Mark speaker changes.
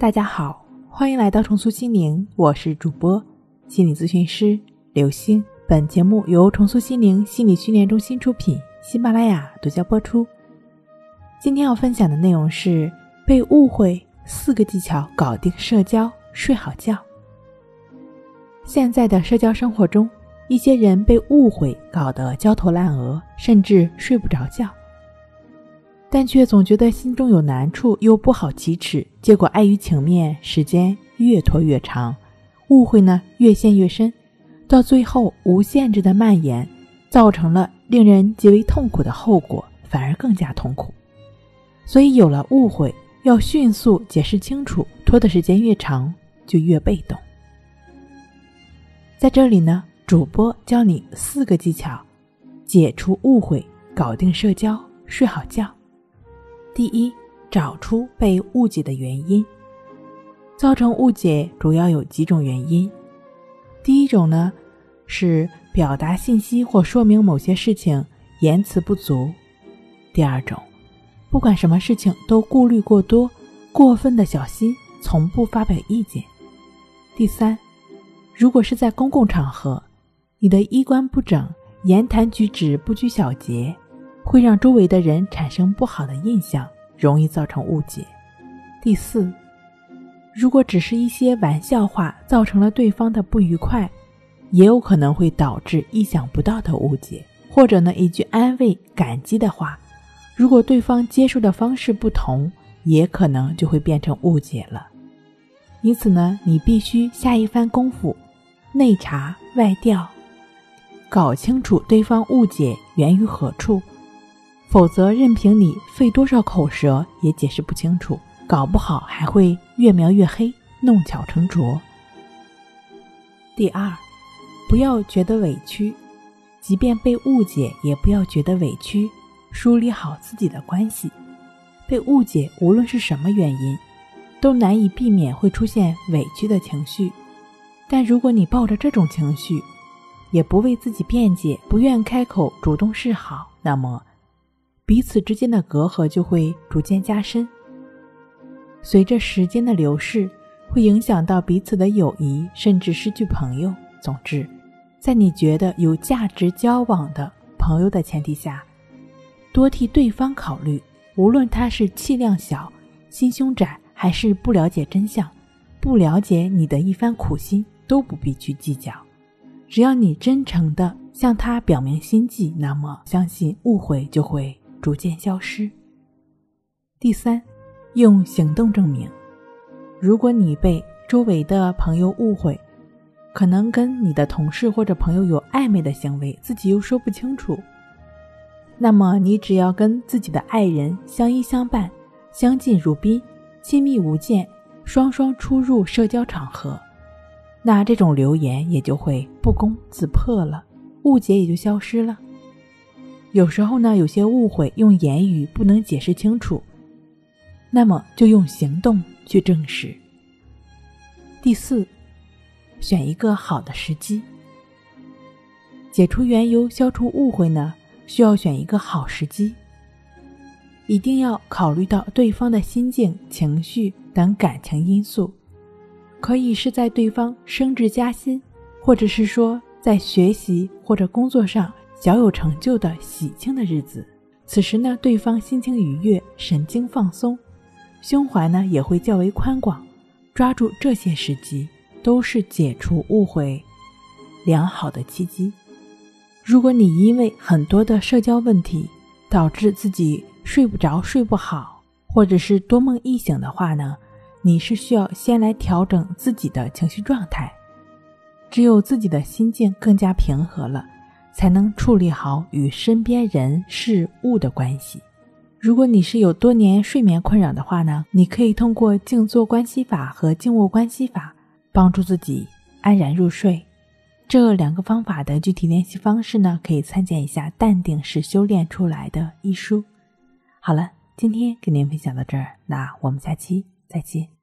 Speaker 1: 大家好，欢迎来到重塑心灵，我是主播心理咨询师刘星。本节目由重塑心灵心理训练中心出品，喜马拉雅独家播出。今天要分享的内容是被误会四个技巧搞定社交，睡好觉。现在的社交生活中，一些人被误会搞得焦头烂额，甚至睡不着觉。但却总觉得心中有难处，又不好启齿，结果碍于情面，时间越拖越长，误会呢越陷越深，到最后无限制的蔓延，造成了令人极为痛苦的后果，反而更加痛苦。所以有了误会，要迅速解释清楚，拖的时间越长，就越被动。在这里呢，主播教你四个技巧，解除误会，搞定社交，睡好觉。第一，找出被误解的原因。造成误解主要有几种原因。第一种呢，是表达信息或说明某些事情言辞不足。第二种，不管什么事情都顾虑过多，过分的小心，从不发表意见。第三，如果是在公共场合，你的衣冠不整，言谈举止不拘小节。会让周围的人产生不好的印象，容易造成误解。第四，如果只是一些玩笑话造成了对方的不愉快，也有可能会导致意想不到的误解。或者呢，一句安慰、感激的话，如果对方接受的方式不同，也可能就会变成误解了。因此呢，你必须下一番功夫，内查外调，搞清楚对方误解源于何处。否则，任凭你费多少口舌，也解释不清楚，搞不好还会越描越黑，弄巧成拙。第二，不要觉得委屈，即便被误解，也不要觉得委屈，梳理好自己的关系。被误解，无论是什么原因，都难以避免会出现委屈的情绪。但如果你抱着这种情绪，也不为自己辩解，不愿开口主动示好，那么。彼此之间的隔阂就会逐渐加深，随着时间的流逝，会影响到彼此的友谊，甚至失去朋友。总之，在你觉得有价值交往的朋友的前提下，多替对方考虑。无论他是气量小、心胸窄，还是不了解真相、不了解你的一番苦心，都不必去计较。只要你真诚的向他表明心迹，那么相信误会就会。逐渐消失。第三，用行动证明。如果你被周围的朋友误会，可能跟你的同事或者朋友有暧昧的行为，自己又说不清楚，那么你只要跟自己的爱人相依相伴、相敬如宾、亲密无间，双双出入社交场合，那这种流言也就会不攻自破了，误解也就消失了。有时候呢，有些误会用言语不能解释清楚，那么就用行动去证实。第四，选一个好的时机。解除缘由、消除误会呢，需要选一个好时机，一定要考虑到对方的心境、情绪等感情因素，可以是在对方升职加薪，或者是说在学习或者工作上。小有成就的喜庆的日子，此时呢，对方心情愉悦，神经放松，胸怀呢也会较为宽广。抓住这些时机，都是解除误会良好的契机。如果你因为很多的社交问题导致自己睡不着、睡不好，或者是多梦易醒的话呢，你是需要先来调整自己的情绪状态。只有自己的心境更加平和了。才能处理好与身边人事物的关系。如果你是有多年睡眠困扰的话呢，你可以通过静坐关系法和静卧关系法帮助自己安然入睡。这两个方法的具体练习方式呢，可以参见一下《淡定是修炼出来的》一书。好了，今天跟您分享到这儿，那我们下期再见。